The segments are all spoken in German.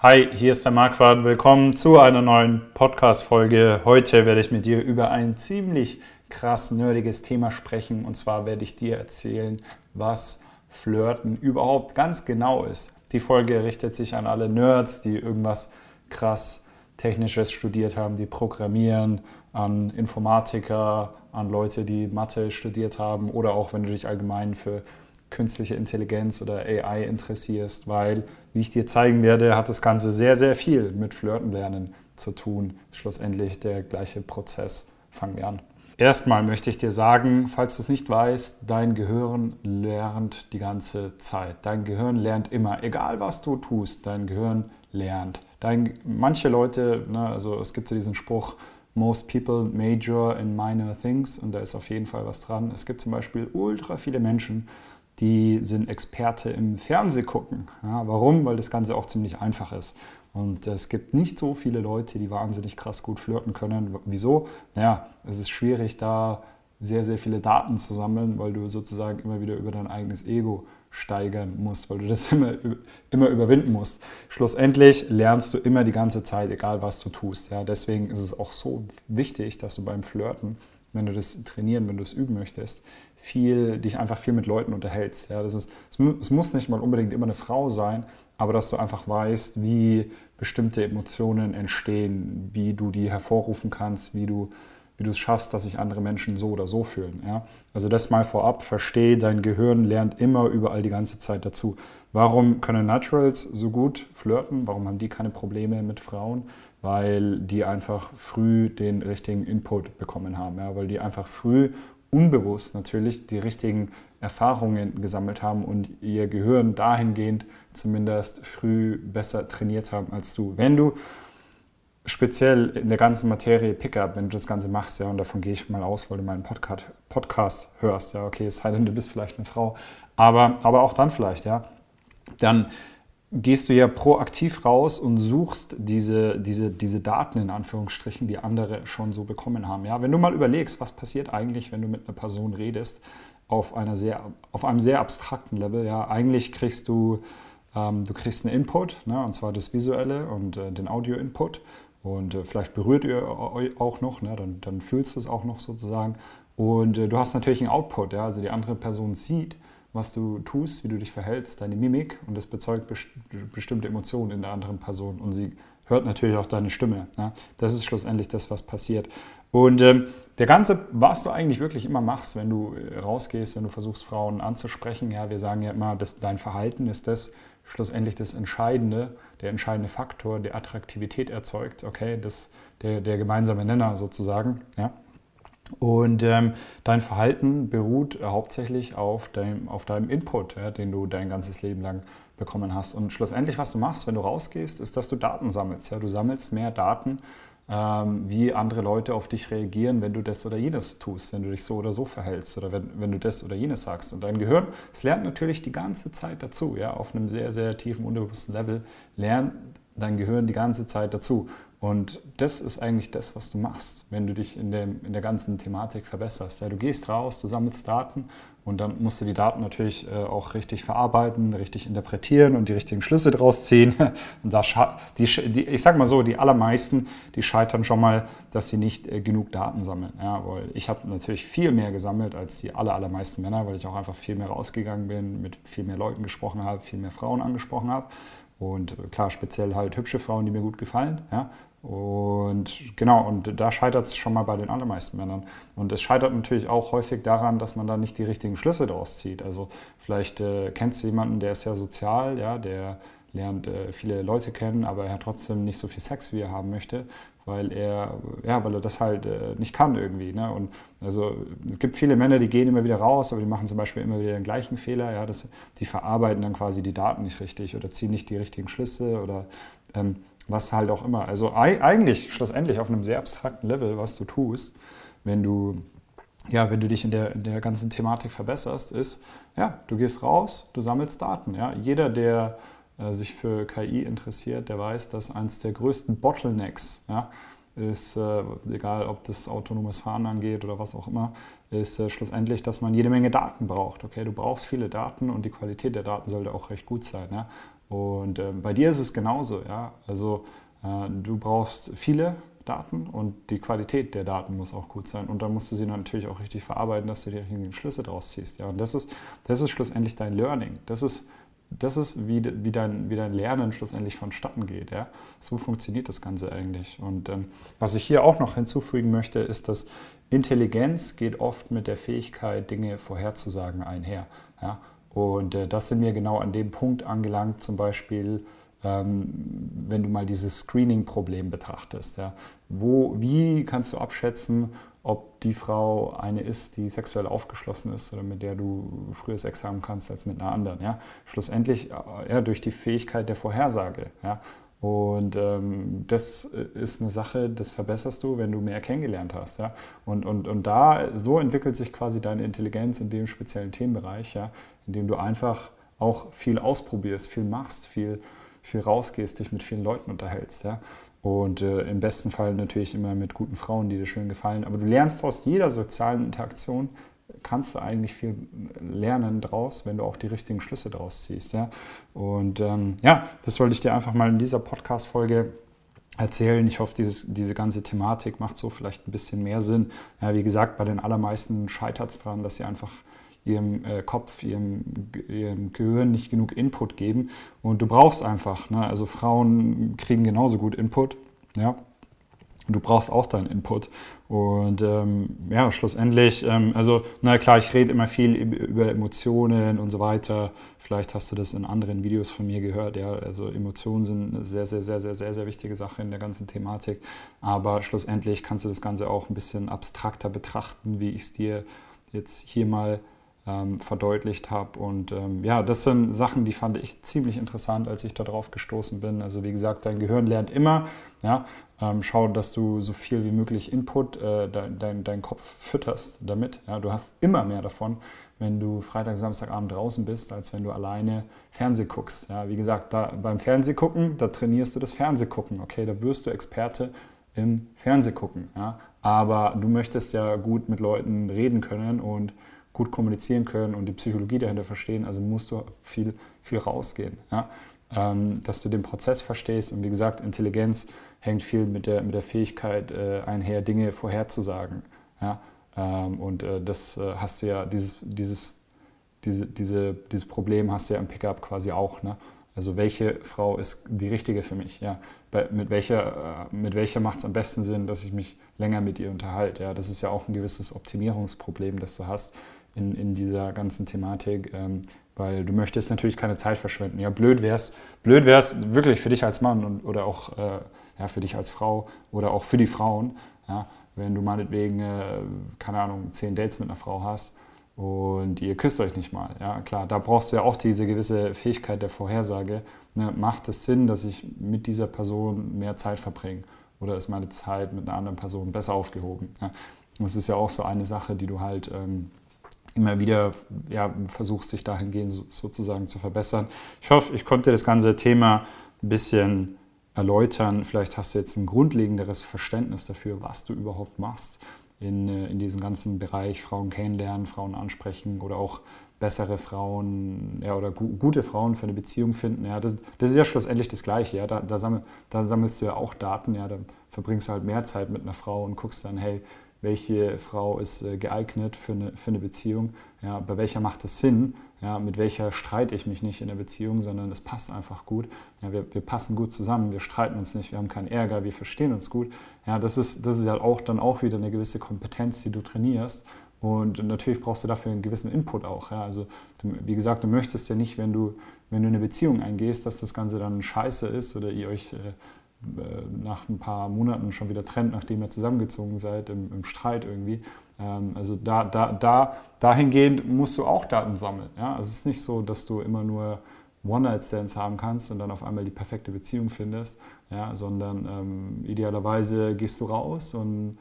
Hi, hier ist der Marquardt. Willkommen zu einer neuen Podcast-Folge. Heute werde ich mit dir über ein ziemlich krass nerdiges Thema sprechen. Und zwar werde ich dir erzählen, was Flirten überhaupt ganz genau ist. Die Folge richtet sich an alle Nerds, die irgendwas krass Technisches studiert haben, die programmieren, an Informatiker, an Leute, die Mathe studiert haben oder auch wenn du dich allgemein für künstliche Intelligenz oder AI interessierst, weil, wie ich dir zeigen werde, hat das Ganze sehr, sehr viel mit Flirten lernen zu tun. Schlussendlich der gleiche Prozess. Fangen wir an. Erstmal möchte ich dir sagen, falls du es nicht weißt, dein Gehirn lernt die ganze Zeit. Dein Gehirn lernt immer, egal was du tust, dein Gehirn lernt. Dein, manche Leute, ne, also es gibt so diesen Spruch, most people major in minor things und da ist auf jeden Fall was dran. Es gibt zum Beispiel ultra viele Menschen, die sind Experte im Fernsehgucken. Ja, warum? Weil das Ganze auch ziemlich einfach ist. Und es gibt nicht so viele Leute, die wahnsinnig krass gut flirten können. Wieso? Naja, es ist schwierig, da sehr, sehr viele Daten zu sammeln, weil du sozusagen immer wieder über dein eigenes Ego steigern musst, weil du das immer, immer überwinden musst. Schlussendlich lernst du immer die ganze Zeit, egal was du tust. Ja, deswegen ist es auch so wichtig, dass du beim Flirten, wenn du das trainieren, wenn du es üben möchtest, viel, dich einfach viel mit Leuten unterhältst. Ja, das ist, es muss nicht mal unbedingt immer eine Frau sein, aber dass du einfach weißt, wie bestimmte Emotionen entstehen, wie du die hervorrufen kannst, wie du, wie du es schaffst, dass sich andere Menschen so oder so fühlen. Ja? Also das mal vorab, verstehe, dein Gehirn lernt immer überall die ganze Zeit dazu. Warum können Naturals so gut flirten? Warum haben die keine Probleme mit Frauen? Weil die einfach früh den richtigen Input bekommen haben, ja? weil die einfach früh unbewusst natürlich die richtigen Erfahrungen gesammelt haben und ihr Gehirn dahingehend zumindest früh besser trainiert haben als du. Wenn du speziell in der ganzen Materie Pickup, wenn du das Ganze machst, ja, und davon gehe ich mal aus, weil du meinen Podcast, Podcast hörst, ja, okay, es sei denn, du bist vielleicht eine Frau, aber, aber auch dann vielleicht, ja, dann gehst du ja proaktiv raus und suchst diese, diese, diese Daten in Anführungsstrichen, die andere schon so bekommen haben. Ja? Wenn du mal überlegst, was passiert eigentlich, wenn du mit einer Person redest, auf, einer sehr, auf einem sehr abstrakten Level, ja, eigentlich kriegst du, ähm, du kriegst einen Input, ne? und zwar das Visuelle und äh, den Audio-Input und äh, vielleicht berührt ihr euch auch noch, ne? dann, dann fühlst du es auch noch sozusagen und äh, du hast natürlich einen Output, ja? also die andere Person sieht, was du tust, wie du dich verhältst, deine Mimik und das bezeugt bestimmte Emotionen in der anderen Person und sie hört natürlich auch deine Stimme. Ja? Das ist schlussendlich das, was passiert. Und ähm, der ganze, was du eigentlich wirklich immer machst, wenn du äh, rausgehst, wenn du versuchst, Frauen anzusprechen, ja, wir sagen ja immer, dass dein Verhalten ist das schlussendlich das Entscheidende, der entscheidende Faktor, der Attraktivität erzeugt, okay, das, der, der gemeinsame Nenner sozusagen, ja. Und ähm, dein Verhalten beruht hauptsächlich auf deinem, auf deinem Input, ja, den du dein ganzes Leben lang bekommen hast. Und schlussendlich, was du machst, wenn du rausgehst, ist, dass du Daten sammelst. Ja? Du sammelst mehr Daten, ähm, wie andere Leute auf dich reagieren, wenn du das oder jenes tust, wenn du dich so oder so verhältst oder wenn, wenn du das oder jenes sagst. Und dein Gehirn, es lernt natürlich die ganze Zeit dazu, ja, auf einem sehr, sehr tiefen, unbewussten Level, lernt dein Gehirn die ganze Zeit dazu. Und das ist eigentlich das, was du machst, wenn du dich in, dem, in der ganzen Thematik verbesserst. Ja, du gehst raus, du sammelst Daten und dann musst du die Daten natürlich äh, auch richtig verarbeiten, richtig interpretieren und die richtigen Schlüsse draus ziehen. Und da die, die, ich sage mal so, die allermeisten, die scheitern schon mal, dass sie nicht äh, genug Daten sammeln. Ja, weil ich habe natürlich viel mehr gesammelt als die aller, allermeisten Männer, weil ich auch einfach viel mehr rausgegangen bin, mit viel mehr Leuten gesprochen habe, viel mehr Frauen angesprochen habe. Und klar, speziell halt hübsche Frauen, die mir gut gefallen. Ja? Und genau, und da scheitert es schon mal bei den allermeisten Männern. Und es scheitert natürlich auch häufig daran, dass man da nicht die richtigen Schlüsse daraus zieht. Also vielleicht äh, kennst du jemanden, der ist ja sozial, ja, der lernt äh, viele Leute kennen, aber er hat trotzdem nicht so viel Sex, wie er haben möchte, weil er, ja, weil er das halt äh, nicht kann irgendwie. Ne? Und also es gibt viele Männer, die gehen immer wieder raus, aber die machen zum Beispiel immer wieder den gleichen Fehler. Ja, das, die verarbeiten dann quasi die Daten nicht richtig oder ziehen nicht die richtigen Schlüsse oder ähm, was halt auch immer. Also eigentlich schlussendlich auf einem sehr abstrakten Level, was du tust, wenn du, ja, wenn du dich in der, in der ganzen Thematik verbesserst, ist, ja, du gehst raus, du sammelst Daten. Ja. Jeder, der sich für KI interessiert, der weiß, dass eines der größten Bottlenecks ja, ist, äh, egal ob das autonomes Fahren angeht oder was auch immer, ist äh, schlussendlich, dass man jede Menge Daten braucht. Okay, du brauchst viele Daten und die Qualität der Daten sollte auch recht gut sein. Ja? Und äh, bei dir ist es genauso, ja. Also äh, du brauchst viele Daten und die Qualität der Daten muss auch gut sein. Und dann musst du sie natürlich auch richtig verarbeiten, dass du die richtigen Schlüsse daraus ziehst. Ja, und das ist, das ist schlussendlich dein Learning. Das ist, das ist wie, wie, dein, wie dein Lernen schlussendlich vonstatten geht. Ja? So funktioniert das Ganze eigentlich. Und ähm, was ich hier auch noch hinzufügen möchte, ist, dass Intelligenz geht oft mit der Fähigkeit, Dinge vorherzusagen einher. Ja? Und äh, das sind wir genau an dem Punkt angelangt, zum Beispiel, wenn du mal dieses Screening-Problem betrachtest. Ja? Wo, wie kannst du abschätzen, ob die Frau eine ist, die sexuell aufgeschlossen ist oder mit der du früher Sex haben kannst als mit einer anderen. Ja? Schlussendlich äh, ja, durch die Fähigkeit der Vorhersage. Ja? Und ähm, das ist eine Sache, das verbesserst du, wenn du mehr kennengelernt hast. Ja? Und, und, und da, so entwickelt sich quasi deine Intelligenz in dem speziellen Themenbereich, ja? indem du einfach auch viel ausprobierst, viel machst, viel, viel rausgehst, dich mit vielen Leuten unterhältst. Ja? Und äh, im besten Fall natürlich immer mit guten Frauen, die dir schön gefallen. Aber du lernst aus jeder sozialen Interaktion, kannst du eigentlich viel lernen draus, wenn du auch die richtigen Schlüsse draus ziehst. Ja? Und ähm, ja, das wollte ich dir einfach mal in dieser Podcast-Folge erzählen. Ich hoffe, dieses, diese ganze Thematik macht so vielleicht ein bisschen mehr Sinn. Ja, wie gesagt, bei den allermeisten scheitert es daran, dass sie einfach ihrem äh, Kopf, ihrem, ihrem Gehirn nicht genug Input geben. Und du brauchst einfach, ne? also Frauen kriegen genauso gut Input. Ja, du brauchst auch deinen Input. Und ähm, ja, schlussendlich, ähm, also na klar, ich rede immer viel über Emotionen und so weiter. Vielleicht hast du das in anderen Videos von mir gehört. Ja, also Emotionen sind eine sehr, sehr, sehr, sehr, sehr, sehr wichtige Sache in der ganzen Thematik. Aber schlussendlich kannst du das Ganze auch ein bisschen abstrakter betrachten, wie ich es dir jetzt hier mal ähm, verdeutlicht habe. Und ähm, ja, das sind Sachen, die fand ich ziemlich interessant, als ich darauf gestoßen bin. Also wie gesagt, dein Gehirn lernt immer. Ja, ähm, schau, dass du so viel wie möglich Input, äh, dein, dein, deinen Kopf fütterst damit. Ja, du hast immer mehr davon, wenn du Freitag, Samstagabend draußen bist, als wenn du alleine Fernseh guckst. Ja, wie gesagt, da, beim Fernsehgucken, da trainierst du das Fernsehgucken. Okay, da wirst du Experte im Fernsehgucken. Ja? Aber du möchtest ja gut mit Leuten reden können und gut kommunizieren können und die Psychologie dahinter verstehen, also musst du viel, viel rausgehen. Ja? Ähm, dass du den Prozess verstehst und wie gesagt, Intelligenz hängt viel mit der, mit der Fähigkeit äh, einher, Dinge vorherzusagen. Ja? Ähm, und äh, das äh, hast du ja, dieses, dieses, diese, diese, dieses Problem hast du ja im Pickup quasi auch. Ne? Also welche Frau ist die richtige für mich? Ja? Bei, mit welcher, äh, welcher macht es am besten Sinn, dass ich mich länger mit ihr unterhalte? Ja? Das ist ja auch ein gewisses Optimierungsproblem, das du hast in, in dieser ganzen Thematik, ähm, weil du möchtest natürlich keine Zeit verschwenden. Ja, blöd wäre es blöd wär's wirklich für dich als Mann und, oder auch äh, ja, für dich als Frau oder auch für die Frauen, ja, wenn du meinetwegen, äh, keine Ahnung, zehn Dates mit einer Frau hast und ihr küsst euch nicht mal. Ja, klar, da brauchst du ja auch diese gewisse Fähigkeit der Vorhersage. Ne? Macht es Sinn, dass ich mit dieser Person mehr Zeit verbringe? Oder ist meine Zeit mit einer anderen Person besser aufgehoben? Ja? Das ist ja auch so eine Sache, die du halt ähm, immer wieder ja, versuchst, dich dahingehend sozusagen zu verbessern. Ich hoffe, ich konnte das ganze Thema ein bisschen erläutern. Vielleicht hast du jetzt ein grundlegenderes Verständnis dafür, was du überhaupt machst in, äh, in diesem ganzen Bereich Frauen kennenlernen, Frauen ansprechen oder auch bessere Frauen ja, oder gu gute Frauen für eine Beziehung finden. Ja, das, das ist ja schlussendlich das Gleiche. Ja, da, da, sammel, da sammelst du ja auch Daten. Ja, da verbringst du halt mehr Zeit mit einer Frau und guckst dann, hey, welche Frau ist äh, geeignet für eine, für eine Beziehung, ja, bei welcher macht es Sinn, ja, mit welcher streite ich mich nicht in der Beziehung, sondern es passt einfach gut. Ja, wir, wir passen gut zusammen, wir streiten uns nicht, wir haben keinen Ärger, wir verstehen uns gut. Ja, das ist, das ist ja auch dann auch wieder eine gewisse Kompetenz, die du trainierst. Und natürlich brauchst du dafür einen gewissen Input auch. Ja. Also, du, wie gesagt, du möchtest ja nicht, wenn du, wenn du eine Beziehung eingehst, dass das Ganze dann scheiße ist oder ihr euch äh, nach ein paar Monaten schon wieder trennt, nachdem ihr zusammengezogen seid, im, im Streit irgendwie. Ähm, also da, da, da, dahingehend musst du auch Daten sammeln. Ja? Also es ist nicht so, dass du immer nur One-Night-Stands haben kannst und dann auf einmal die perfekte Beziehung findest, ja? sondern ähm, idealerweise gehst du raus und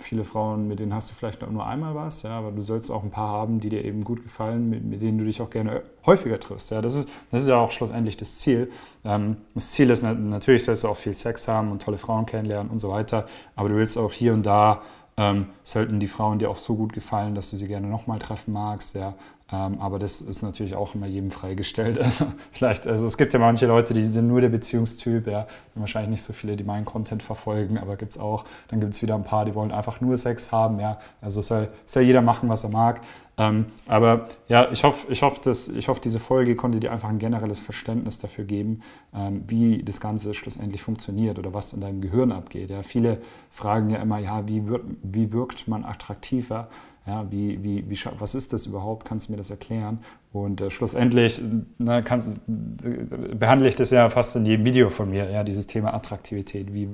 viele Frauen, mit denen hast du vielleicht nur einmal was, ja, aber du sollst auch ein paar haben, die dir eben gut gefallen, mit, mit denen du dich auch gerne häufiger triffst. Ja. Das, ist, das ist ja auch schlussendlich das Ziel. Ähm, das Ziel ist natürlich, sollst du auch viel Sex haben und tolle Frauen kennenlernen und so weiter, aber du willst auch hier und da, ähm, sollten die Frauen dir auch so gut gefallen, dass du sie gerne nochmal treffen magst, ja, aber das ist natürlich auch immer jedem freigestellt. Also vielleicht, also es gibt ja manche Leute, die sind nur der Beziehungstyp, ja, sind wahrscheinlich nicht so viele, die meinen Content verfolgen, aber gibt es auch. Dann gibt es wieder ein paar, die wollen einfach nur Sex haben, ja. Also soll, soll jeder machen, was er mag. Ähm, aber ja, ich hoffe, ich, hoffe, dass, ich hoffe, diese Folge konnte dir einfach ein generelles Verständnis dafür geben, ähm, wie das Ganze schlussendlich funktioniert oder was in deinem Gehirn abgeht. Ja, viele fragen ja immer, ja, wie, wird, wie wirkt man attraktiver? Ja, wie, wie, wie, was ist das überhaupt? Kannst du mir das erklären? Und äh, schlussendlich na, kannst, äh, behandle ich das ja fast in jedem Video von mir, ja, dieses Thema Attraktivität. Wie,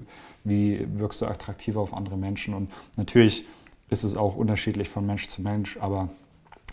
wie wirkst du attraktiver auf andere Menschen? Und natürlich ist es auch unterschiedlich von Mensch zu Mensch, aber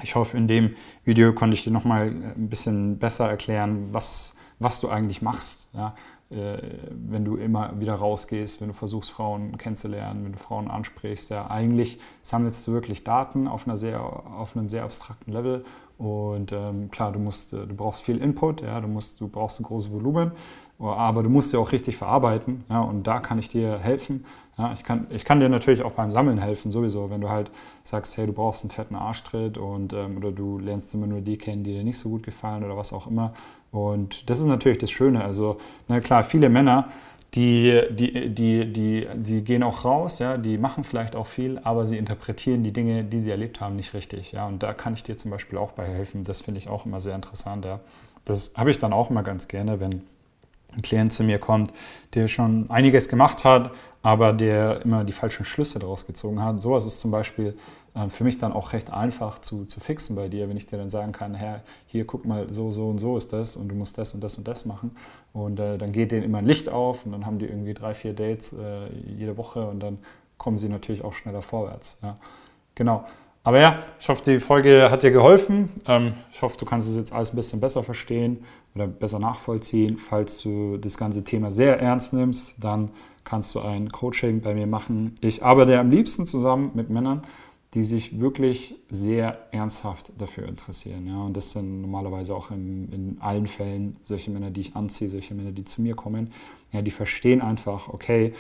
ich hoffe, in dem Video konnte ich dir nochmal äh, ein bisschen besser erklären, was, was du eigentlich machst. Ja? Äh, wenn du immer wieder rausgehst, wenn du versuchst, Frauen kennenzulernen, wenn du Frauen ansprichst. Ja, eigentlich sammelst du wirklich Daten auf, einer sehr, auf einem sehr abstrakten Level. Und ähm, klar, du, musst, äh, du brauchst viel Input, ja, du, musst, du brauchst ein großes Volumen, aber du musst ja auch richtig verarbeiten. Ja, und da kann ich dir helfen. Ja, ich, kann, ich kann dir natürlich auch beim Sammeln helfen, sowieso. Wenn du halt sagst, hey, du brauchst einen fetten Arschtritt und, ähm, oder du lernst immer nur die kennen, die dir nicht so gut gefallen oder was auch immer. Und das ist natürlich das Schöne. Also, na klar, viele Männer, die, die, die, die, die gehen auch raus, ja, die machen vielleicht auch viel, aber sie interpretieren die Dinge, die sie erlebt haben, nicht richtig. Ja. Und da kann ich dir zum Beispiel auch bei helfen. Das finde ich auch immer sehr interessant. Ja. Das habe ich dann auch immer ganz gerne, wenn ein Klient zu mir kommt, der schon einiges gemacht hat, aber der immer die falschen Schlüsse daraus gezogen hat. Sowas ist zum Beispiel für mich dann auch recht einfach zu, zu fixen bei dir, wenn ich dir dann sagen kann, Herr, hier guck mal, so, so und so ist das und du musst das und das und das machen. Und äh, dann geht denen immer ein Licht auf und dann haben die irgendwie drei, vier Dates äh, jede Woche und dann kommen sie natürlich auch schneller vorwärts. Ja. Genau. Aber ja, ich hoffe, die Folge hat dir geholfen. Ähm, ich hoffe, du kannst es jetzt alles ein bisschen besser verstehen oder besser nachvollziehen. Falls du das ganze Thema sehr ernst nimmst, dann kannst du ein Coaching bei mir machen. Ich arbeite am liebsten zusammen mit Männern, die sich wirklich sehr ernsthaft dafür interessieren. Ja? Und das sind normalerweise auch in, in allen Fällen solche Männer, die ich anziehe, solche Männer, die zu mir kommen. Ja, die verstehen einfach, okay,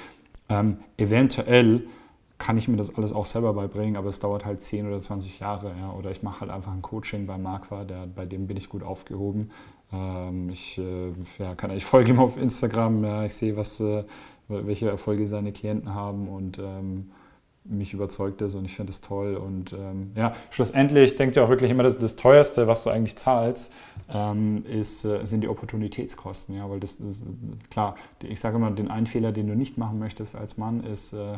ähm, eventuell kann ich mir das alles auch selber beibringen, aber es dauert halt 10 oder 20 Jahre. Ja? Oder ich mache halt einfach ein Coaching bei Marquardt, der, bei dem bin ich gut aufgehoben. Ähm, ich, äh, ja, kann, ich folge ihm auf Instagram, ja, ich sehe, was, äh, welche Erfolge seine Klienten haben und ähm, mich überzeugt ist und ich finde es toll. Und ähm, ja, schlussendlich denkt ihr auch wirklich immer, dass das teuerste, was du eigentlich zahlst, ähm, ist, äh, sind die Opportunitätskosten. Ja, weil das, ist klar, ich sage immer, den einen Fehler, den du nicht machen möchtest als Mann, ist äh,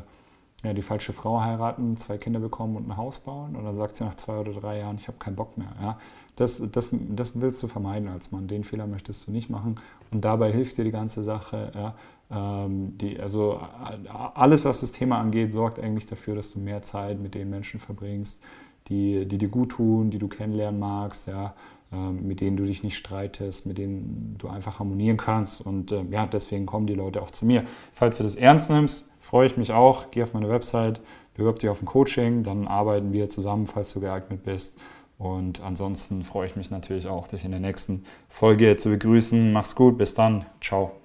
ja, die falsche Frau heiraten, zwei Kinder bekommen und ein Haus bauen und dann sagt sie nach zwei oder drei Jahren, ich habe keinen Bock mehr. Ja? Das, das, das willst du vermeiden als Mann. Den Fehler möchtest du nicht machen und dabei hilft dir die ganze Sache. Ja? Ähm, die, also alles, was das Thema angeht, sorgt eigentlich dafür, dass du mehr Zeit mit den Menschen verbringst, die, die dir gut tun, die du kennenlernen magst, ja? Ähm, mit denen du dich nicht streitest, mit denen du einfach harmonieren kannst. Und äh, ja, deswegen kommen die Leute auch zu mir. Falls du das ernst nimmst, freue ich mich auch. Geh auf meine Website, bewirb dich auf ein Coaching, dann arbeiten wir zusammen, falls du geeignet bist. Und ansonsten freue ich mich natürlich auch, dich in der nächsten Folge zu begrüßen. Mach's gut, bis dann. Ciao.